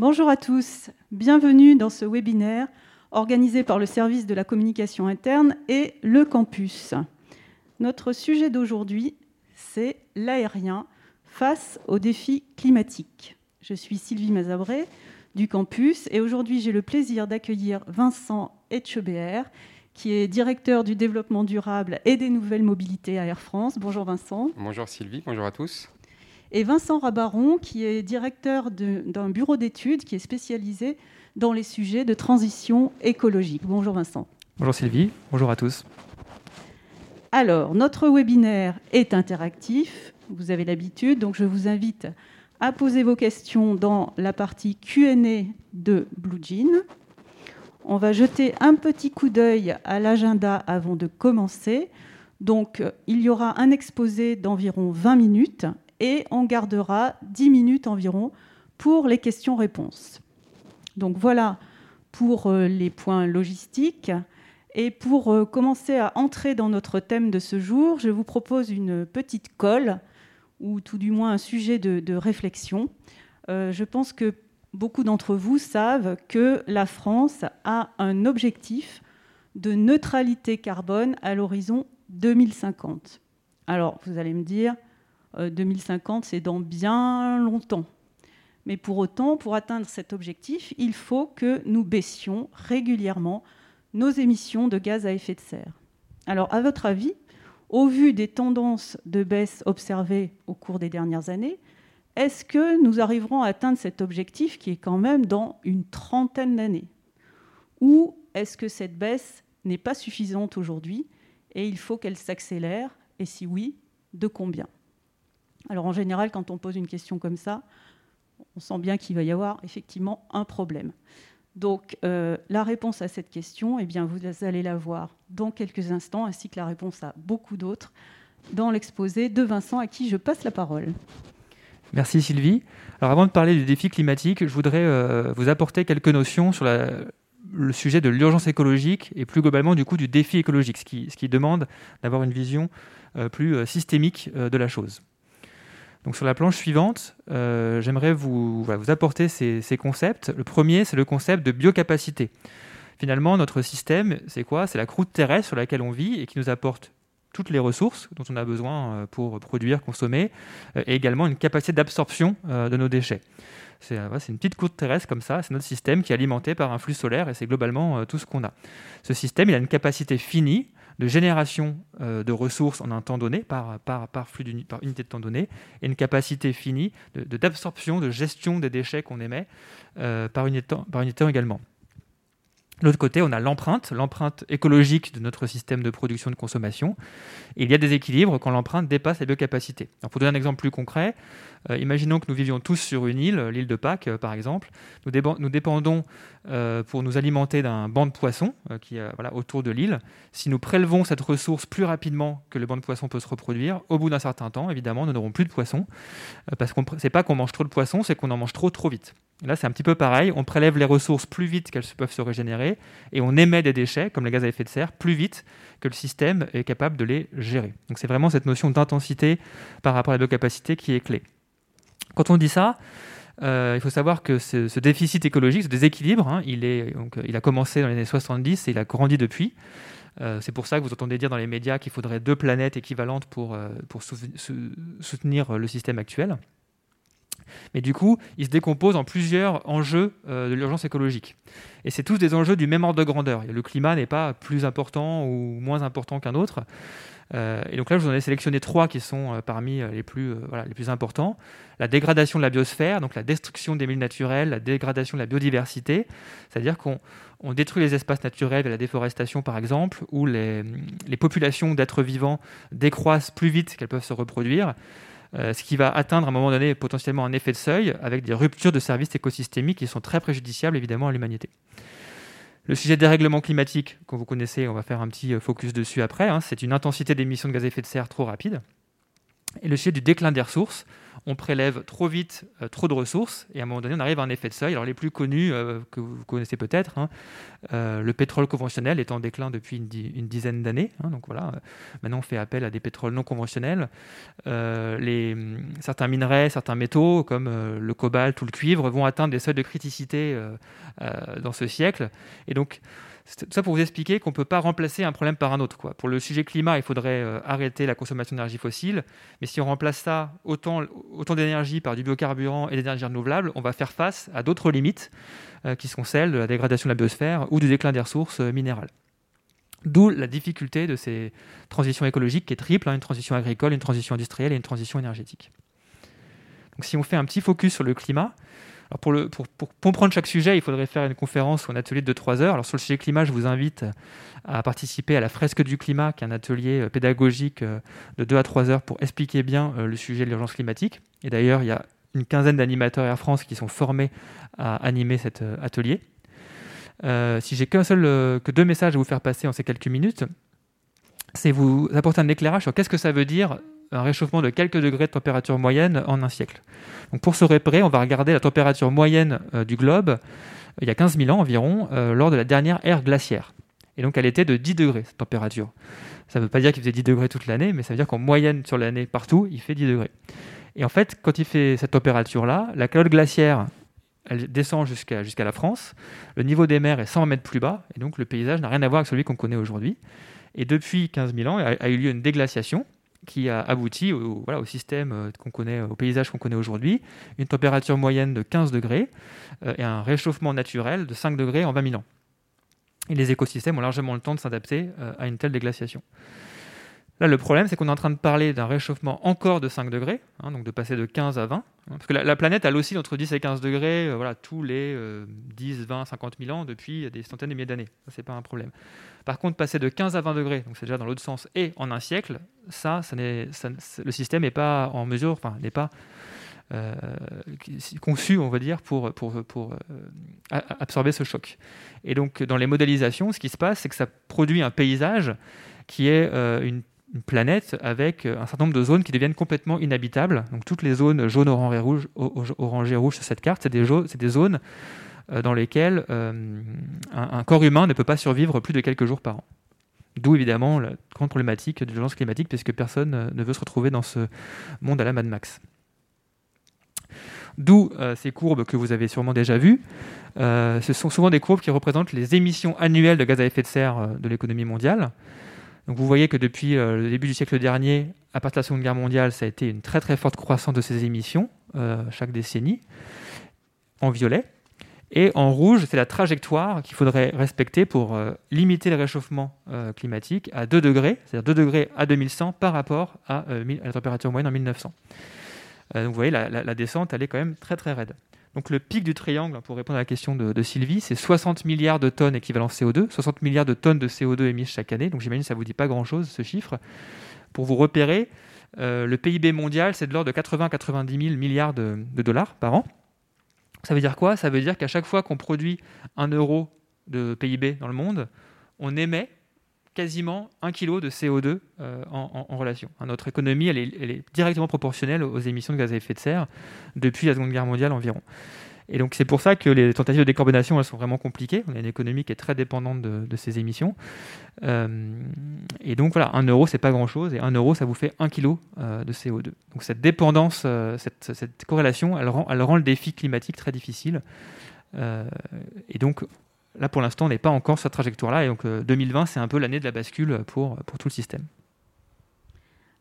Bonjour à tous, bienvenue dans ce webinaire organisé par le service de la communication interne et le campus. Notre sujet d'aujourd'hui, c'est l'aérien face aux défis climatiques. Je suis Sylvie Mazabré du campus et aujourd'hui j'ai le plaisir d'accueillir Vincent Etchebert qui est directeur du développement durable et des nouvelles mobilités à Air France. Bonjour Vincent. Bonjour Sylvie, bonjour à tous et Vincent Rabaron, qui est directeur d'un bureau d'études qui est spécialisé dans les sujets de transition écologique. Bonjour Vincent. Bonjour Sylvie, bonjour à tous. Alors, notre webinaire est interactif, vous avez l'habitude, donc je vous invite à poser vos questions dans la partie Q&A de Blue Jean. On va jeter un petit coup d'œil à l'agenda avant de commencer. Donc, il y aura un exposé d'environ 20 minutes et on gardera 10 minutes environ pour les questions-réponses. Donc voilà pour euh, les points logistiques. Et pour euh, commencer à entrer dans notre thème de ce jour, je vous propose une petite colle, ou tout du moins un sujet de, réflexion. Euh, je pense que beaucoup d'entre vous savent que la France a un objectif de neutralité carbone à l'horizon 2050. Alors, vous allez me dire, 2050, euh, c'est dans bien longtemps. Mais pour autant, pour atteindre cet objectif, il faut que nous baissions régulièrement nos émissions de gaz à effet de serre. Alors, à votre avis, au vu des tendances de baisse observées au cours des dernières années, est-ce que nous arriverons à atteindre cet objectif qui est quand même dans une trentaine d'années? Ou est-ce que cette baisse n'est pas suffisante aujourd'hui et il faut qu'elle s'accélère? Et si oui, de combien? Alors en général, quand on pose une question comme ça, on sent bien qu'il va y avoir effectivement un problème. Donc euh, la réponse à cette question, eh bien, vous allez la voir dans quelques instants, ainsi que la réponse à beaucoup d'autres dans l'exposé de Vincent, à qui je passe la parole. Merci Sylvie. Alors avant de parler du défi climatique, je voudrais euh, vous apporter quelques notions sur le sujet de l'urgence écologique et plus globalement du coup du défi écologique, ce qui, demande d'avoir une vision euh, plus systémique de la chose. Donc sur la planche suivante, euh, j'aimerais vous, apporter ces, concepts. Le premier, c'est le concept de biocapacité. Finalement, notre système, c'est quoi? C'est la croûte terrestre sur laquelle on vit et qui nous apporte toutes les ressources dont on a besoin euh, pour produire, consommer, euh, et également une capacité d'absorption de nos déchets. C'est une petite croûte terrestre comme ça, c'est notre système qui est alimenté par un flux solaire et c'est globalement tout ce qu'on a. Ce système, il a une capacité finie de génération euh, de ressources en un temps donné, par, flux par unité de temps donné, et une capacité finie d'absorption, de, de, gestion des déchets qu'on émet euh, par, unité, également. De l'autre côté, on a l'empreinte, l'empreinte écologique de notre système de production de consommation. il y a des équilibres quand l'empreinte dépasse la biocapacité. pour donner un exemple plus concret, euh, imaginons que nous vivions tous sur une île, l'île de Pâques euh, par exemple. Nous, dépendons euh, pour nous alimenter d'un banc de poissons qui voilà, autour de l'île. Si nous prélevons cette ressource plus rapidement que le banc de poissons peut se reproduire, au bout d'un certain temps, évidemment, nous n'aurons plus de poissons. parce que ce n'est pas qu'on mange trop de poissons, c'est qu'on en mange trop trop vite. Là, c'est un petit peu pareil. On prélève les ressources plus vite qu'elles peuvent se régénérer et on émet des déchets, comme les gaz à effet de serre, plus vite que le système est capable de les gérer. Donc, c'est vraiment cette notion d'intensité par rapport à la biocapacité qui est clé. Quand on dit ça, euh, il faut savoir que ce, déficit écologique, ce déséquilibre, hein, il, est, donc, il a commencé dans les années 70 et il a grandi depuis. Euh, c'est pour ça que vous entendez dire dans les médias qu'il faudrait deux planètes équivalentes pour, euh, soutenir le système actuel. Mais du coup, il se décompose en plusieurs enjeux euh, de l'urgence écologique. Et c'est tous des enjeux du même ordre de grandeur. Le climat n'est pas plus important ou moins important qu'un autre. Euh, et donc là, je vous en ai sélectionné trois qui sont euh, parmi les plus, les plus importants. La dégradation de la biosphère, donc la destruction des milieux naturels, la dégradation de la biodiversité, c'est-à-dire qu'on détruit les espaces naturels et la déforestation, par exemple, où les, populations d'êtres vivants décroissent plus vite qu'elles peuvent se reproduire. Euh, ce qui va atteindre à un moment donné potentiellement un effet de seuil avec des ruptures de services écosystémiques qui sont très préjudiciables évidemment à l'humanité. Le sujet des règlements climatiques, que vous connaissez, on va faire un petit euh, focus dessus après, hein, c'est une intensité d'émissions de gaz à effet de serre trop rapide. Et le sujet du déclin des ressources, on prélève trop vite euh, trop de ressources et à un moment donné on arrive à un effet de seuil. Alors les plus connus euh, que vous connaissez peut-être, hein, euh, le pétrole conventionnel est en déclin depuis une, dizaine d'années. Hein, donc voilà, maintenant on fait appel à des pétroles non conventionnels. les, certains minerais, certains métaux comme le cobalt ou le cuivre vont atteindre des seuils de criticité dans ce siècle. Tout ça pour vous expliquer qu'on ne peut pas remplacer un problème par un autre. Pour le sujet climat, il faudrait euh, arrêter la consommation d'énergie fossile, mais si on remplace ça, autant, autant d'énergie par du biocarburant et d'énergie renouvelable, on va faire face à d'autres limites euh, qui sont celles de la dégradation de la biosphère ou du déclin des ressources euh, minérales. D'où la difficulté de ces transitions écologiques qui est triple, hein, une transition agricole, une transition industrielle et une transition énergétique. Donc si on fait un petit focus sur le climat, pour, comprendre chaque sujet, il faudrait faire une conférence ou un atelier de 3 heures. Alors, sur le sujet climat, je vous invite à participer à la fresque du climat, qui est un atelier euh, pédagogique euh, de 2 à 3 heures pour expliquer bien euh, le sujet de l'urgence climatique. Et d'ailleurs, il y a une quinzaine d'animateurs Air France qui sont formés à animer cet atelier. si j'ai qu'un seul, que deux messages à vous faire passer en ces quelques minutes, c'est vous apporter un éclairage sur qu'est-ce que ça veut dire un réchauffement de quelques degrés de température moyenne en un siècle. Donc pour se repérer, on va regarder la température moyenne euh, du globe euh, il y a 15 000 ans environ, euh, lors de la dernière ère glaciaire. Et donc elle était de 10 degrés, cette température. Ça ne veut pas dire qu'il faisait 10 degrés toute l'année, mais ça veut dire qu'en moyenne sur l'année partout, il fait 10 degrés. Et en fait, quand il fait cette température-là, la calotte glaciaire, elle descend jusqu'à la France, le niveau des mers est 100 mètres plus bas, et donc le paysage n'a rien à voir avec celui qu'on connaît aujourd'hui. Et depuis 15 000 ans, a eu lieu une déglaciation, qui a abouti au, système euh, qu'on connaît, au paysage qu'on connaît aujourd'hui, une température moyenne de 15 degrés euh, et un réchauffement naturel de 5 degrés en 20 000 ans. Et les écosystèmes ont largement le temps de s'adapter euh, à une telle déglaciation. Là, le problème, c'est qu'on est en train de parler d'un réchauffement encore de 5 degrés, hein, donc de passer de 15 à 20. Hein, parce que la, planète, elle aussi entre 10 et 15 degrés voilà, tous les 10, 20, 50 000 ans depuis des centaines de milliers d'années. Ce n'est pas un problème. Par contre, passer de 15 à 20 degrés, donc c'est déjà dans l'autre sens, et en un siècle, ça, ça, le système n'est pas en mesure, enfin, n'est pas euh, conçu, on va dire, pour, pour, pour euh, absorber ce choc. Et donc, dans les modélisations, ce qui se passe, c'est que ça produit un paysage qui est euh, une, planète avec un certain nombre de zones qui deviennent complètement inhabitables. Donc, toutes les zones jaune, orange et rouge, et sur cette carte, c'est des, des zones euh, dans lesquels euh, un, corps humain ne peut pas survivre plus de quelques jours par an. D'où évidemment la grande problématique de l'urgence climatique, puisque personne euh, ne veut se retrouver dans ce monde à la Mad Max. D'où ces courbes que vous avez sûrement déjà vues. ce sont souvent des courbes qui représentent les émissions annuelles de gaz à effet de serre de l'économie mondiale. Donc vous voyez que depuis le début du siècle dernier, à partir de la Seconde Guerre mondiale, ça a été une très très forte croissance de ces émissions chaque décennie, en violet. Et en rouge, c'est la trajectoire qu'il faudrait respecter pour euh, limiter le réchauffement euh, climatique à 2 degrés, c'est-à-dire 2 degrés à 2100 par rapport à, euh, la température moyenne en 1900. donc vous voyez, la, descente, elle est quand même très très raide. Donc le pic du triangle, pour répondre à la question de, Sylvie, c'est 60 milliards de tonnes équivalent CO2, 60 milliards de tonnes de CO2 émises chaque année. Donc j'imagine que ça ne vous dit pas grand-chose, ce chiffre. Pour vous repérer, le PIB mondial, c'est de l'ordre de 80 90 000 milliards de dollars par an. Ça veut dire quoi? Ça veut dire qu'à chaque fois qu'on produit un euro de PIB dans le monde, on émet quasiment un kilo de CO2 euh, en, relation. Notre économie, elle est, directement proportionnelle aux émissions de gaz à effet de serre depuis la Seconde Guerre mondiale environ. Et donc c'est pour ça que les tentatives de décarbonation, elles sont vraiment compliquées. On a une économie qui est très dépendante de, ces émissions. Euh, et donc voilà, un euro, c'est pas grand-chose. Et un euro, ça vous fait un kilo euh, de CO2. Donc cette dépendance, cette, corrélation, elle rend, le défi climatique très difficile. et donc là, pour l'instant, on n'est pas encore sur cette trajectoire-là. Et donc 2020, c'est un peu l'année de la bascule pour, tout le système.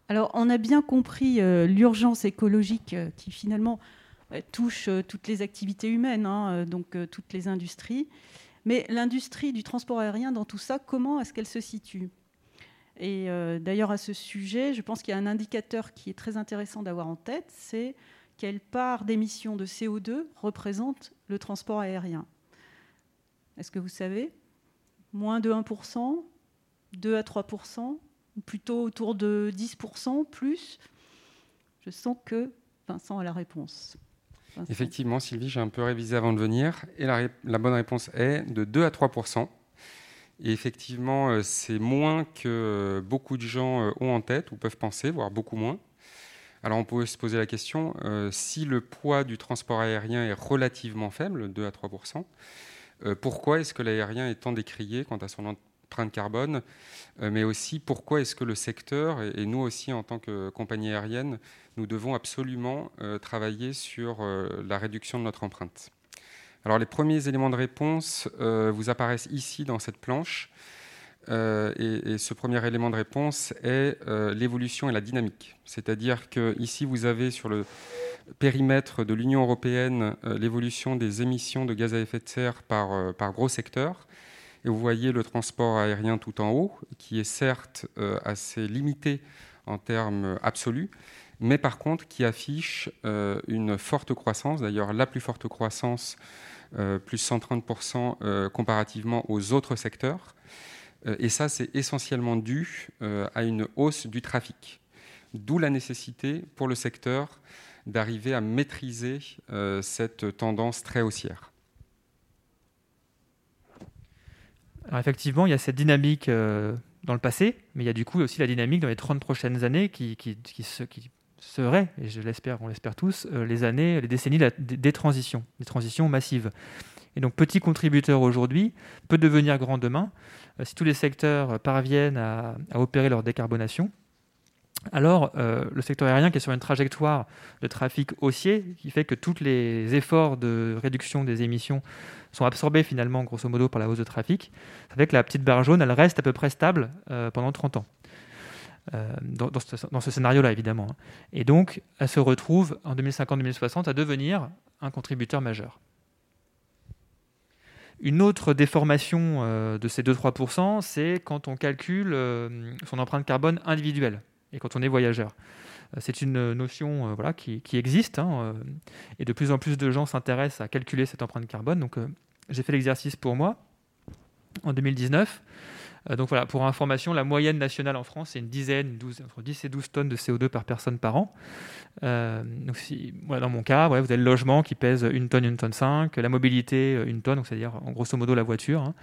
Alors on a bien compris l'urgence écologique qui finalement euh, touche euh, toutes les activités humaines, hein, euh, donc toutes les industries. Mais l'industrie du transport aérien, dans tout ça, comment est-ce qu'elle se situe? Et d'ailleurs, à ce sujet, je pense qu'il y a un indicateur qui est très intéressant d'avoir en tête, c'est quelle part d'émissions de CO2 représente le transport aérien. Est-ce que vous savez? Moins de 1%, 2 à 3%, ou plutôt autour de 10%, plus? Je sens que Vincent a la réponse. Effectivement, Sylvie, j'ai un peu révisé avant de venir. Et la, bonne réponse est de 2 à 3% Et effectivement, euh, c'est moins que beaucoup de gens euh, ont en tête ou peuvent penser, voire beaucoup moins. Alors on peut se poser la question, si le poids du transport aérien est relativement faible, 2 à 3 pourquoi est-ce que l'aérien est tant décrié quant à son empreinte carbone Mais aussi pourquoi est-ce que le secteur, et nous aussi en tant que compagnie aérienne, nous devons absolument travailler sur la réduction de notre empreinte? Alors les premiers éléments de réponse euh, vous apparaissent ici dans cette planche. Euh, et, ce premier élément de réponse est euh, l'évolution et la dynamique. C'est-à-dire que ici vous avez sur le périmètre de l'Union européenne l'évolution des émissions de gaz à effet de serre par, par gros secteurs. Et vous voyez le transport aérien tout en haut, qui est certes assez limité en termes absolus, mais par contre qui affiche une forte croissance, d'ailleurs la plus forte croissance euh, plus 130% euh, comparativement aux autres secteurs. Euh, et ça, c'est essentiellement dû à une hausse du trafic. D'où la nécessité pour le secteur d'arriver à maîtriser cette tendance très haussière. Alors effectivement, il y a cette dynamique dans le passé, mais il y a du coup aussi la dynamique dans les 30 prochaines années qui, qui, seraient, et je l'espère, on l'espère tous, euh, les années, les décennies des transitions, des transitions massives. Et donc petit contributeur aujourd'hui peut devenir grand demain euh, si tous les secteurs parviennent à, opérer leur décarbonation. Alors, euh, le secteur aérien qui est sur une trajectoire de trafic haussier, qui fait que tous les efforts de réduction des émissions sont absorbés finalement, grosso modo, par la hausse de trafic, ça fait que la petite barre jaune, elle reste à peu près stable pendant 30 ans. Euh, dans, ce, scénario-là, évidemment. Hein. Et donc, elle se retrouve en 2050-2060 à devenir un contributeur majeur. Une autre déformation euh, de ces 2-3%, c'est quand on calcule euh, son empreinte carbone individuelle et quand on est voyageur. C'est une notion voilà, qui, existe hein, et de plus en plus de gens s'intéressent à calculer cette empreinte carbone. Donc, j'ai fait l'exercice pour moi en 2019. Euh, donc voilà, pour information, la moyenne nationale en France, c'est une dizaine, 12, entre 10 et 12 tonnes de CO2 par personne par an. Euh, donc si, dans mon cas, vous avez le logement qui pèse une tonne, une tonne 5, la mobilité, euh, une tonne, c'est-à-dire en grosso modo la voiture. Hein.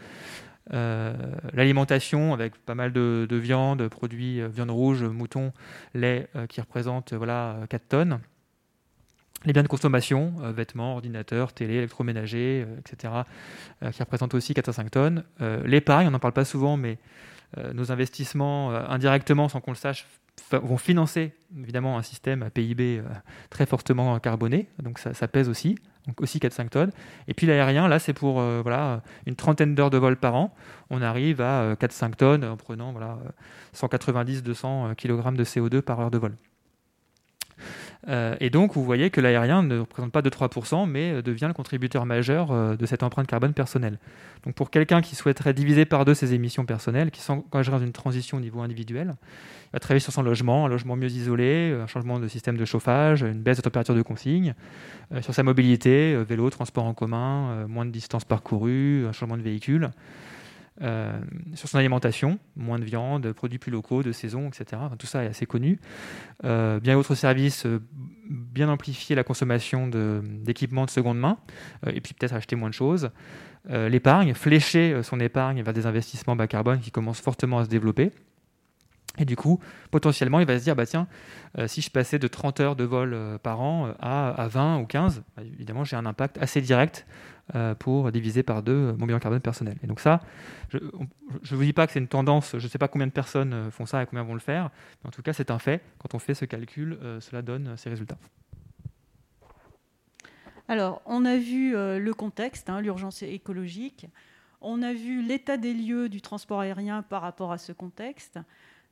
l'alimentation avec pas mal de, viande, produits viande rouge, mouton, lait qui représente voilà 4 tonnes les biens de consommation, euh, vêtements, ordinateurs, télé, électroménager, euh, etc., euh, qui représentent aussi 4 à 5 tonnes. L'épargne, on n'en parle pas souvent, mais nos investissements, indirectement, sans qu'on le sache, vont financer évidemment un système à PIB très fortement carboné, donc ça, pèse aussi, donc aussi 4-5 tonnes. Et puis l'aérien, là, c'est pour voilà, une trentaine d'heures de vol par an. On arrive à 4-5 tonnes en prenant voilà, 190-200 kg de CO2 par heure de vol. Euh, et donc, vous voyez que l'aérien ne représente pas de 3%, mais euh, devient le contributeur majeur euh, de cette empreinte carbone personnelle. Donc, pour quelqu'un qui souhaiterait diviser par deux ses émissions personnelles, qui s'engagerait dans une transition au niveau individuel, il va travailler sur son logement, un logement mieux isolé, un changement de système de chauffage, une baisse de température de consigne, sur sa mobilité, vélo, transport en commun, moins de distance parcourue, un changement de véhicule. Euh, sur son alimentation, moins de viande, produits plus locaux, de saison, etc. tout ça est assez connu. Euh, bien d'autres services, euh, bien amplifier la consommation d'équipements de, seconde main, et puis peut-être acheter moins de choses. L'épargne, flécher son épargne vers des investissements bas carbone qui commencent fortement à se développer. Et du coup, potentiellement, il va se dire, bah tiens, si je passais de 30 heures de vol par an à, à, 20 ou 15, bah, évidemment, j'ai un impact assez direct euh, pour diviser par deux euh, mon bilan carbone personnel. Et donc ça, je ne vous dis pas que c'est une tendance, je ne sais pas combien de personnes euh, font ça et combien vont le faire, mais en tout cas c'est un fait. Quand on fait ce calcul, cela donne ces résultats. Alors, on a vu le contexte, hein, l'urgence écologique. On a vu l'état des lieux du transport aérien par rapport à ce contexte.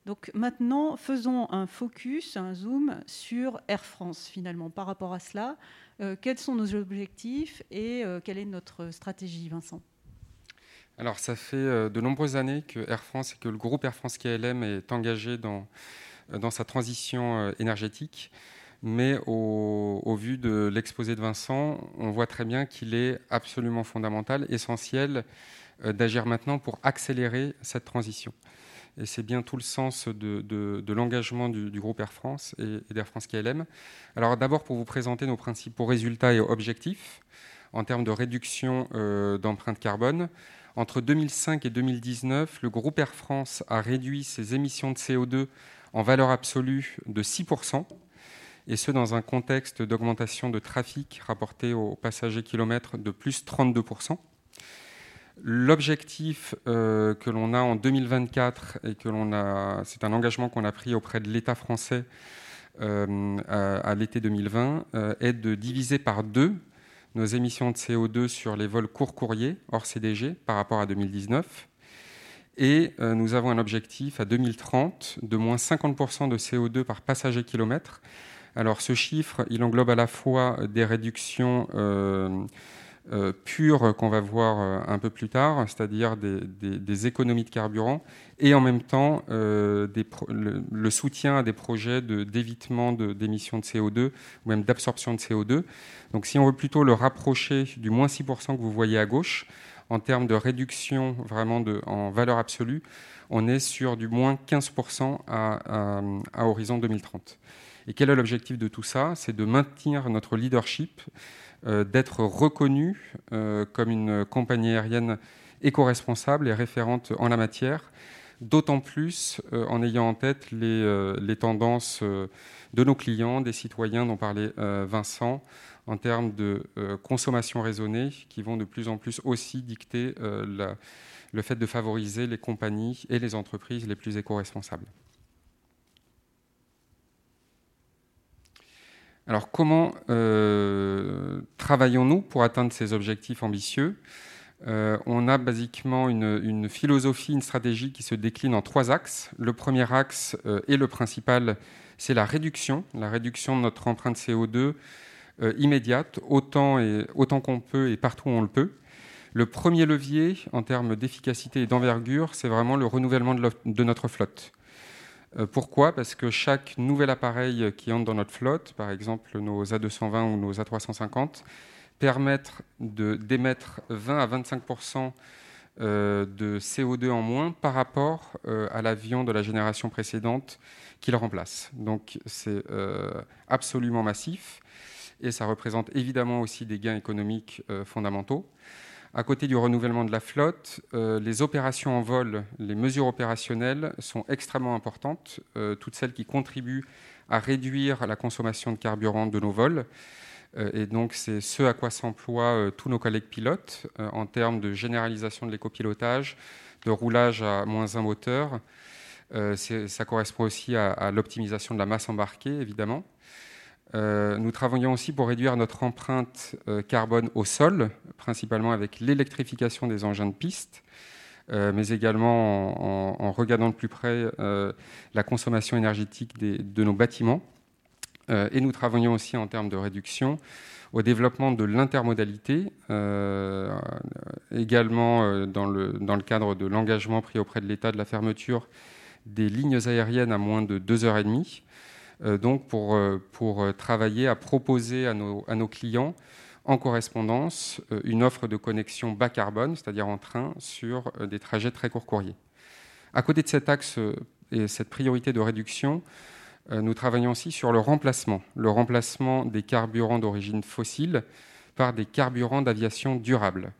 Donc maintenant, faisons un focus, un zoom sur Air France finalement par rapport à cela. Euh, quels sont nos objectifs et euh, quelle est notre stratégie, Vincent? Alors, ça fait euh, de nombreuses années que Air France et que le groupe Air France KLM est engagé dans, dans sa transition énergétique. Mais au, au vu de l'exposé de Vincent, on voit très bien qu'il est absolument fondamental, essentiel d'agir maintenant pour accélérer cette transition. Et c'est bien tout le sens de, l'engagement du, groupe Air France et, d'Air France KLM. Alors d'abord pour vous présenter nos principaux résultats et objectifs en termes de réduction euh, d'empreinte carbone. Entre 2005 et 2019, le groupe Air France a réduit ses émissions de CO2 en valeur absolue de 6%. et ce dans un contexte d'augmentation de trafic rapporté aux passagers kilomètres de plus 32%. L'objectif euh, que l'on a en 2024 et que l'on a, c'est un engagement qu'on a pris auprès de l'État français euh, à, l'été 2020, euh, est de diviser par deux nos émissions de CO2 sur les vols court courriers hors CDG par rapport à 2019. Et nous avons un objectif à 2030 de moins 50% de CO2 par passager kilomètre. Alors ce chiffre, il englobe à la fois des réductions euh, pure qu'on va voir euh, un peu plus tard, c'est-à-dire des, économies de carburant, et en même temps euh, le, soutien à des projets d'évitement d'émissions de, CO2 ou même d'absorption de CO2. Donc si on veut plutôt le rapprocher du moins 6% que vous voyez à gauche, en termes de réduction vraiment de, en valeur absolue, on est sur du moins 15% à, horizon 2030. Et quel est l'objectif de tout ça? C'est de maintenir notre leadership d'être reconnu euh, comme une compagnie aérienne éco-responsable et référente en la matière, d'autant plus euh, en ayant en tête les, tendances de nos clients, des citoyens dont parlait Vincent, en termes de consommation raisonnée, qui vont de plus en plus aussi dicter le fait de favoriser les compagnies et les entreprises les plus éco-responsables. Alors comment euh, travaillons-nous pour atteindre ces objectifs ambitieux? Euh, On a basiquement une, philosophie, une stratégie qui se décline en trois axes. Le premier axe euh, et le principal, c'est la réduction, la réduction de notre empreinte CO2 immédiate, autant, autant qu'on peut et partout où on le peut. Le premier levier en termes d'efficacité et d'envergure, c'est vraiment le renouvellement de notre flotte. Euh, pourquoi? Parce que chaque nouvel appareil qui entre dans notre flotte, par exemple nos A220 ou nos A350, permettent d'émettre 20 à 25% euh, de CO2 en moins par rapport euh, à l'avion de la génération précédente qui le remplace. Donc c'est absolument massif et ça représente évidemment aussi des gains économiques fondamentaux. À côté du renouvellement de la flotte, euh, les opérations en vol, les mesures opérationnelles sont extrêmement importantes, euh, toutes celles qui contribuent à réduire la consommation de carburant de nos vols. Euh, et donc, c'est ce à quoi s'emploient tous nos collègues pilotes en termes de généralisation de l'écopilotage, de roulage à moins un moteur. ça correspond aussi à l'optimisation de la masse embarquée, évidemment. Euh, nous travaillons aussi pour réduire notre empreinte euh, carbone au sol, principalement avec l'électrification des engins de piste, euh, mais également en, regardant de plus près la consommation énergétique de nos bâtiments. et nous travaillons aussi en termes de réduction au développement de l'intermodalité, également dans le, dans, le, cadre de l'engagement pris auprès de l'État de la fermeture des lignes aériennes à moins de 2h30 donc pour, euh, euh, travailler à proposer à nos, clients en correspondance une offre de connexion bas carbone, c'est-à-dire en train, sur des trajets très courts courriers. À côté de cet axe et cette priorité de réduction, nous travaillons aussi sur le remplacement, le remplacement des carburants d'origine fossile par des carburants d'aviation durables.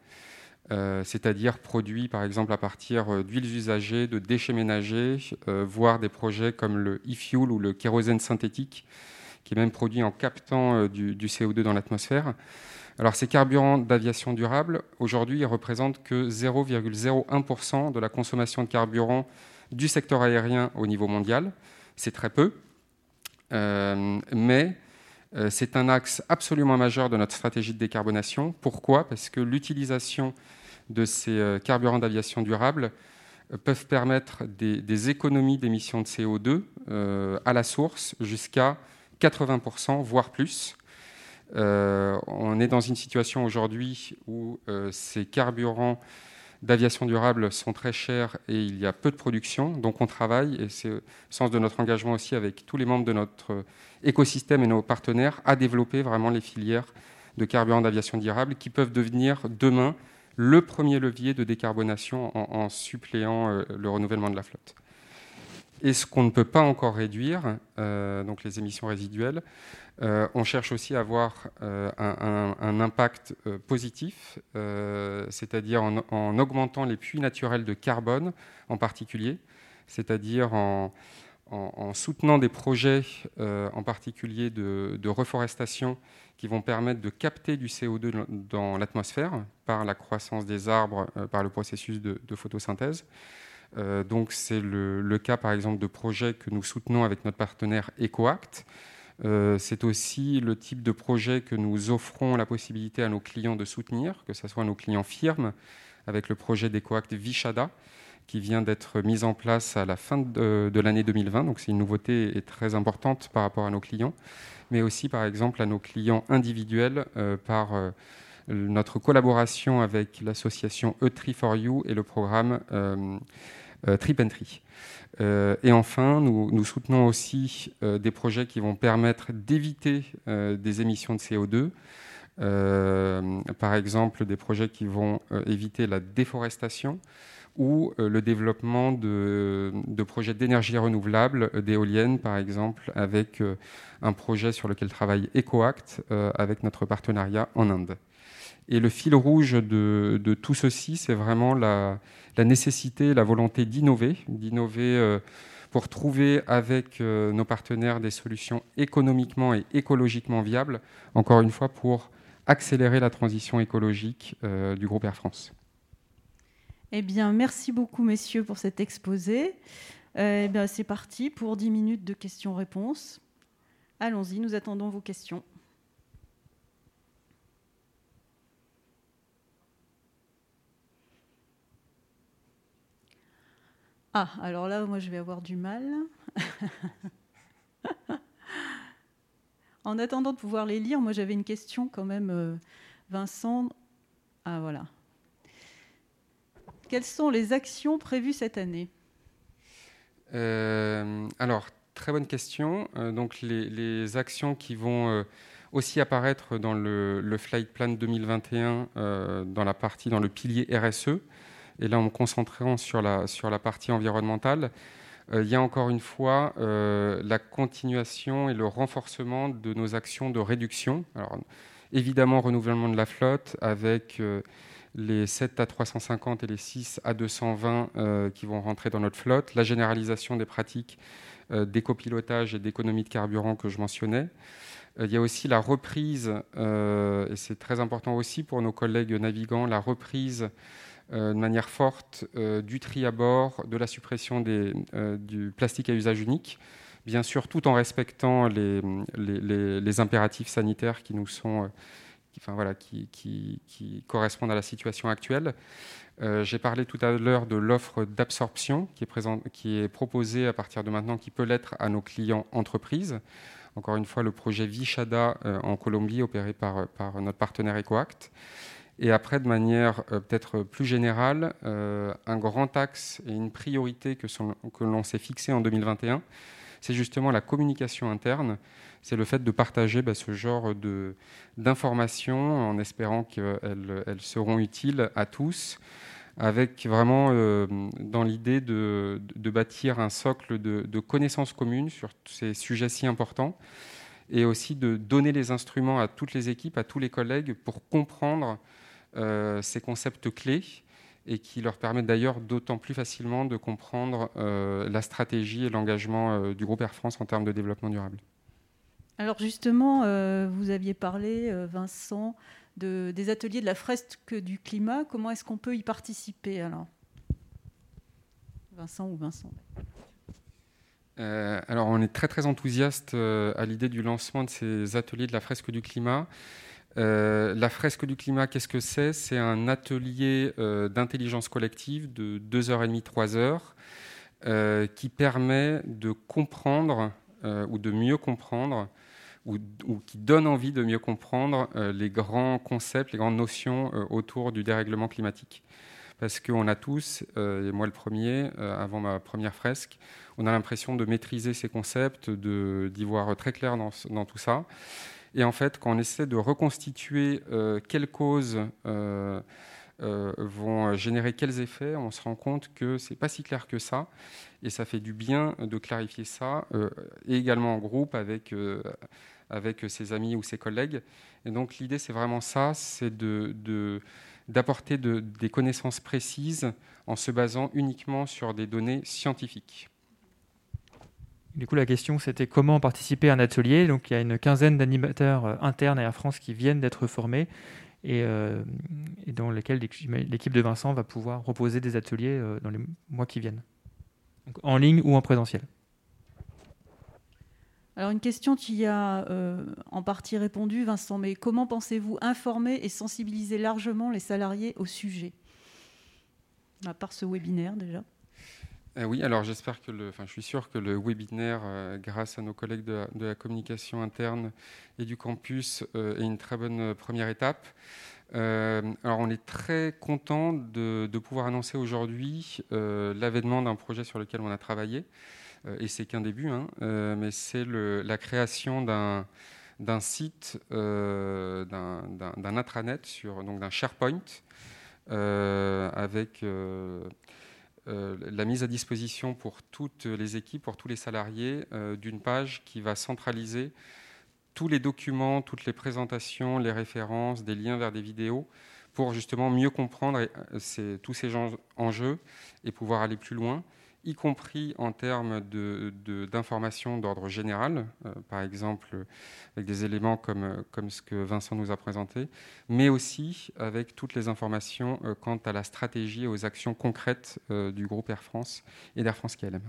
Euh, c'est-à-dire produits par exemple à partir euh, d'huiles usagées, de déchets ménagers, euh, voire des projets comme le e-fuel ou le kérosène synthétique, qui est même produit en captant du, CO2 dans l'atmosphère. Alors ces carburants d'aviation durable, aujourd'hui, ils représentent que 0,01% de la consommation de carburant du secteur aérien au niveau mondial. C'est très peu, mais c'est un axe absolument majeur de notre stratégie de décarbonation. Pourquoi? Parce que l'utilisation de ces euh, carburants d'aviation durable euh, peuvent permettre des, économies d'émissions de CO2 euh, à la source jusqu'à 80%, voire plus. on est dans une situation aujourd'hui où ces carburants d'aviation durable sont très chers et il y a peu de production. Donc on travaille, et c'est le sens de notre engagement aussi avec tous les membres de notre écosystème et nos partenaires, à développer vraiment les filières de carburants d'aviation durable qui peuvent devenir demain le premier levier de décarbonation en, suppléant euh, le renouvellement de la flotte. Et ce qu'on ne peut pas encore réduire, euh, donc les émissions résiduelles, euh, on cherche aussi à avoir un, impact positif, c'est-à-dire en, augmentant les puits naturels de carbone en particulier, c'est-à-dire en, en, soutenant des projets, en particulier de, reforestation, qui vont permettre de capter du CO2 dans l'atmosphère par la croissance des arbres, par le processus de, photosynthèse. donc c'est le, le, cas par exemple de projets que nous soutenons avec notre partenaire EcoAct, euh, c'est aussi le type de projet que nous offrons la possibilité à nos clients de soutenir, que ce soit nos clients firmes, avec le projet d'EcoAct Vishada, qui vient d'être mis en place à la fin de, l'année 2020. Donc c'est une nouveauté et très importante par rapport à nos clients, mais aussi par exemple à nos clients individuels euh, par euh, notre collaboration avec l'association E3 4U et le programme Trip. Euh, et enfin, nous, soutenons aussi euh, des projets qui vont permettre d'éviter euh, des émissions de CO2. par exemple, des projets qui vont éviter la déforestation ou le développement de, projets d'énergie renouvelable, d'éoliennes par exemple, avec un projet sur lequel travaille EcoAct avec notre partenariat en Inde. Et le fil rouge de tout ceci, c'est vraiment la, la nécessité, la volonté d'innover, d'innover euh, pour trouver avec euh, nos partenaires des solutions économiquement et écologiquement viables, encore une fois pour accélérer la transition écologique euh, du groupe Air France. Eh bien, merci beaucoup, messieurs, pour cet exposé. Eh c'est parti pour 10 minutes de questions-réponses. Allons-y, nous attendons vos questions. Ah, alors là, moi, je vais avoir du mal. en attendant de pouvoir les lire, moi, j'avais une question quand même, euh, Vincent. Ah, voilà. Quelles sont les actions prévues cette année? Euh, Alors, très bonne question. Euh, donc, les, actions qui vont aussi apparaître dans le, Flight Plan 2021, dans la partie, dans le pilier RSE, et là, en me concentrant sur la, sur la partie environnementale, euh, il y a encore une fois euh, la continuation et le renforcement de nos actions de réduction. Alors, évidemment, renouvellement de la flotte avec euh, les 7 à 350 et les 6 à 220 qui vont rentrer dans notre flotte, la généralisation des pratiques d'écopilotage et d'économie de carburant que je mentionnais. Il y a aussi la reprise, et c'est très important aussi pour nos collègues navigants, la reprise euh, de manière forte euh, du tri à bord, de la suppression euh, du plastique à usage unique, bien sûr tout en respectant les, impératifs sanitaires qui nous sont, enfin, voilà, qui, correspondent à la situation actuelle. J'ai parlé tout à l'heure de l'offre d'absorption qui, est proposée à partir de maintenant, qui peut l'être à nos clients entreprises. Encore une fois, le projet Vishada en Colombie, opéré par, notre partenaire EcoAct. Et après, de manière euh, peut-être plus générale, euh, un grand axe et une priorité que, que l'on s'est fixé en 2021, c'est justement la communication interne. C'est le fait de partager bah, ce genre d'informations en espérant qu'elles elles seront utiles à tous, avec vraiment euh, dans l'idée de, bâtir un socle de, de connaissances communes sur ces sujets si importants et aussi de donner les instruments à toutes les équipes, à tous les collègues pour comprendre euh, ces concepts clés et qui leur permettent d'ailleurs d'autant plus facilement de comprendre euh, la stratégie et l'engagement euh, du groupe Air France en termes de développement durable. Alors justement, vous aviez parlé, Vincent, de, des ateliers de la fresque du climat. Comment est-ce qu'on peut y participer alors? Vincent ou Vincent? Alors, on est très très enthousiaste à l'idée du lancement de ces ateliers de la fresque du climat. Euh, la fresque du climat, qu'est-ce que c'est? C'est un atelier euh, d'intelligence collective de 2h30, 3h, euh, qui permet de comprendre ou de mieux comprendre, ou, qui donne envie de mieux comprendre les grands concepts, les grandes notions autour du dérèglement climatique. Parce qu'on a tous, et moi le premier, avant ma première fresque, on a l'impression de maîtriser ces concepts, d'y voir très clair dans tout ça. Et en fait, quand on essaie de reconstituer euh, quelles causes euh, euh, vont générer quels effets, on se rend compte que c'est pas si clair que ça. Et ça fait du bien de clarifier ça, et également en groupe avec, ses amis ou ses collègues. Et donc l'idée, c'est vraiment ça, c'est d'apporter des connaissances précises en se basant uniquement sur des données scientifiques. Du coup, la question, c'était comment participer à un atelier. Donc, il y a une quinzaine d'animateurs internes à Air France qui viennent d'être formés et, dans lesquels l'équipe de Vincent va pouvoir proposer des ateliers dans les mois qui viennent, en ligne ou en présentiel. Alors une question qui a euh, en partie répondu, Vincent, mais comment pensez-vous informer et sensibiliser largement les salariés au sujet? À part ce webinaire déjà. Euh, oui, alors j'espère que le, enfin, je suis sûr que le webinaire, euh, grâce à nos collègues de, la communication interne et du campus, est une très bonne première étape. alors on est très content de, pouvoir annoncer aujourd'hui l'avènement d'un projet sur lequel on a travaillé. Euh, et c'est qu'un début, hein, euh, mais c'est la création d'un d'un site, euh, d'un intranet, sur, donc d'un SharePoint, avec la mise à disposition pour toutes les équipes, pour tous les salariés, d'une page qui va centraliser tous les documents, toutes les présentations, les références, des liens vers des vidéos, pour justement mieux comprendre tous ces enjeux et pouvoir aller plus loin y compris en termes d'informations d'ordre général, euh, par exemple avec des éléments comme, comme ce que Vincent nous a présenté, mais aussi avec toutes les informations euh, quant à la stratégie et aux actions concrètes euh, du groupe Air France et d'Air France KLM.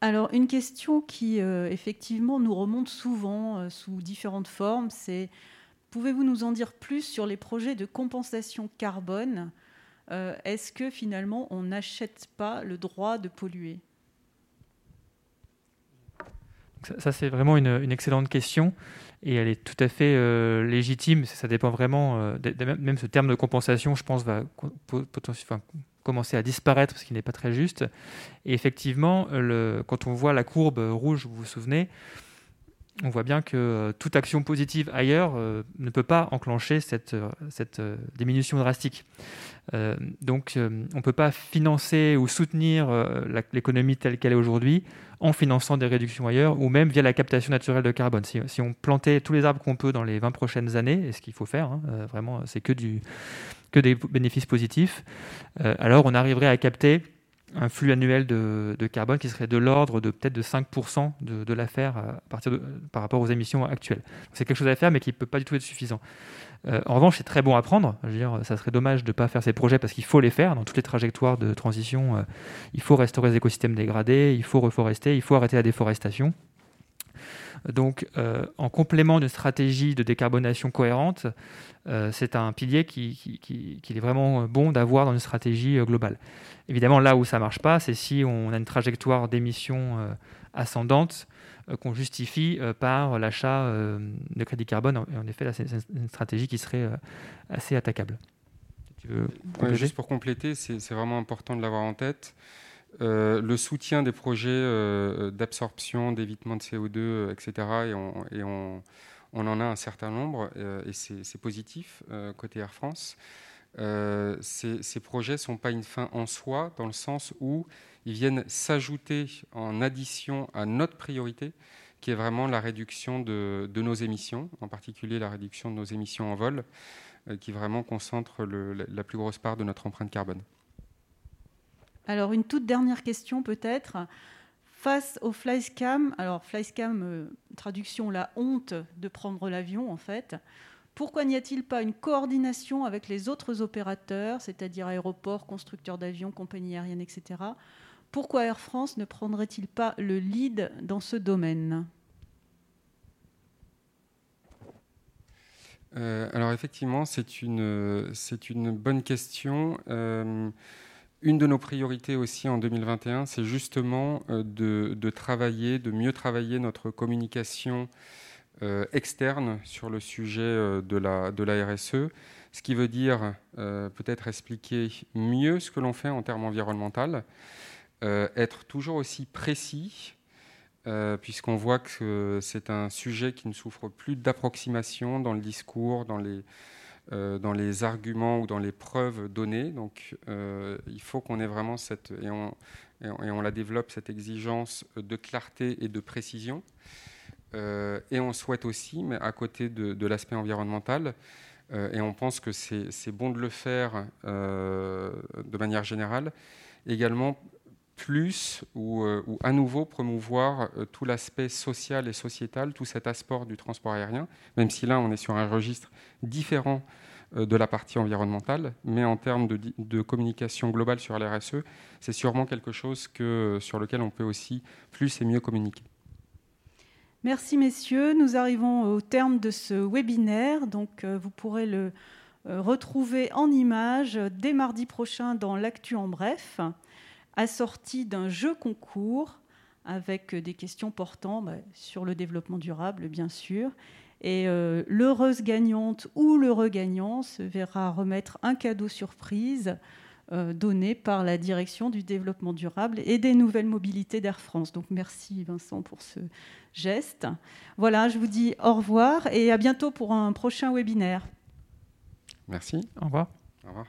Alors, une question qui, effectivement, nous remonte souvent sous différentes formes, c'est pouvez-vous nous en dire plus sur les projets de compensation carbone euh, est-ce que finalement on n'achète pas le droit de polluer? Ça, c'est vraiment une, excellente question et elle est tout à fait euh, légitime. Ça dépend vraiment, euh, même ce terme de compensation, je pense, va commencer à disparaître parce qu'il n'est pas très juste. Et effectivement, quand on voit la courbe rouge, vous vous souvenez, on voit bien que euh, toute action positive ailleurs euh, ne peut pas enclencher cette, euh, cette diminution drastique. donc on ne peut pas financer ou soutenir l'économie telle qu'elle est aujourd'hui en finançant des réductions ailleurs ou même via la captation naturelle de carbone. Si, on plantait tous les arbres qu'on peut dans les 20 prochaines années, et ce qu'il faut faire, hein, vraiment c'est que, que des bénéfices positifs, alors on arriverait à capter un flux annuel de, carbone qui serait de l'ordre de peut-être de 5% de, l'affaire de, par rapport aux émissions actuelles. C'est quelque chose à faire, mais qui ne peut pas du tout être suffisant. Euh, en revanche, c'est très bon à prendre. Je veux dire, ça serait dommage de ne pas faire ces projets parce qu'il faut les faire. Dans toutes les trajectoires de transition, euh, il faut restaurer les écosystèmes dégradés, il faut reforester, il faut arrêter la déforestation. Donc, euh, en complément d'une stratégie de décarbonation cohérente, c'est un pilier qu'il qui, qui, est vraiment bon d'avoir dans une stratégie globale. Évidemment, là où ça ne marche pas, c'est si on a une trajectoire d'émissions euh, ascendante euh, qu'on justifie euh, par l'achat de crédit carbone. En effet, là, c'est une stratégie qui serait assez attaquable. juste pour compléter, c'est vraiment important de l'avoir en tête. Le soutien des projets d'absorption, d'évitement de CO2, etc. Et, on, et on, en a un certain nombre, et c'est positif côté Air France. Euh, ces, projets ne sont pas une fin en soi, dans le sens où ils viennent s'ajouter en addition à notre priorité, qui est vraiment la réduction de, nos émissions, en particulier la réduction de nos émissions en vol, euh, qui vraiment concentre la plus grosse part de notre empreinte carbone. Alors une toute dernière question peut-être. Face au flyscam, alors flyscam, euh, traduction la honte de prendre l'avion en fait, pourquoi n'y a-t-il pas une coordination avec les autres opérateurs, c'est-à-dire aéroports, constructeurs d'avions, compagnies aériennes, etc. Pourquoi Air France ne prendrait-il pas le lead dans ce domaine? Euh, alors effectivement, c'est une, bonne question. Euh, une de nos priorités aussi en 2021, c'est justement euh, de, travailler, de mieux travailler notre communication euh, externe sur le sujet euh, de la, RSE, ce qui veut dire peut-être expliquer mieux ce que l'on fait en termes environnementaux, être toujours aussi précis, puisqu'on voit que c'est un sujet qui ne souffre plus d'approximation dans le discours, dans les, dans les arguments ou dans les preuves données. Donc il faut qu'on ait vraiment cette, et on, la développe, cette exigence de clarté et de précision. Euh, et on souhaite aussi, mais à côté de, l'aspect environnemental, euh, et on pense que c'est bon de le faire euh, de manière générale, également plus ou, ou, à nouveau promouvoir tout l'aspect social et sociétal, tout cet aspect du transport aérien, même si là on est sur un registre différent de la partie environnementale, mais en termes de, communication globale sur l'RSE, c'est sûrement quelque chose sur lequel on peut aussi plus et mieux communiquer. Merci messieurs, nous arrivons au terme de ce webinaire, donc vous pourrez le retrouver en images dès mardi prochain dans l'actu en bref assorti d'un jeu concours avec des questions portant bah, sur le développement durable, bien sûr. Et euh, l'heureuse gagnante ou l'heureux gagnant se verra remettre un cadeau surprise euh, donné par la direction du développement durable et des nouvelles mobilités d'Air France. Donc merci Vincent pour ce geste. Voilà, je vous dis au revoir et à bientôt pour un prochain webinaire. Merci. Au revoir. Au revoir.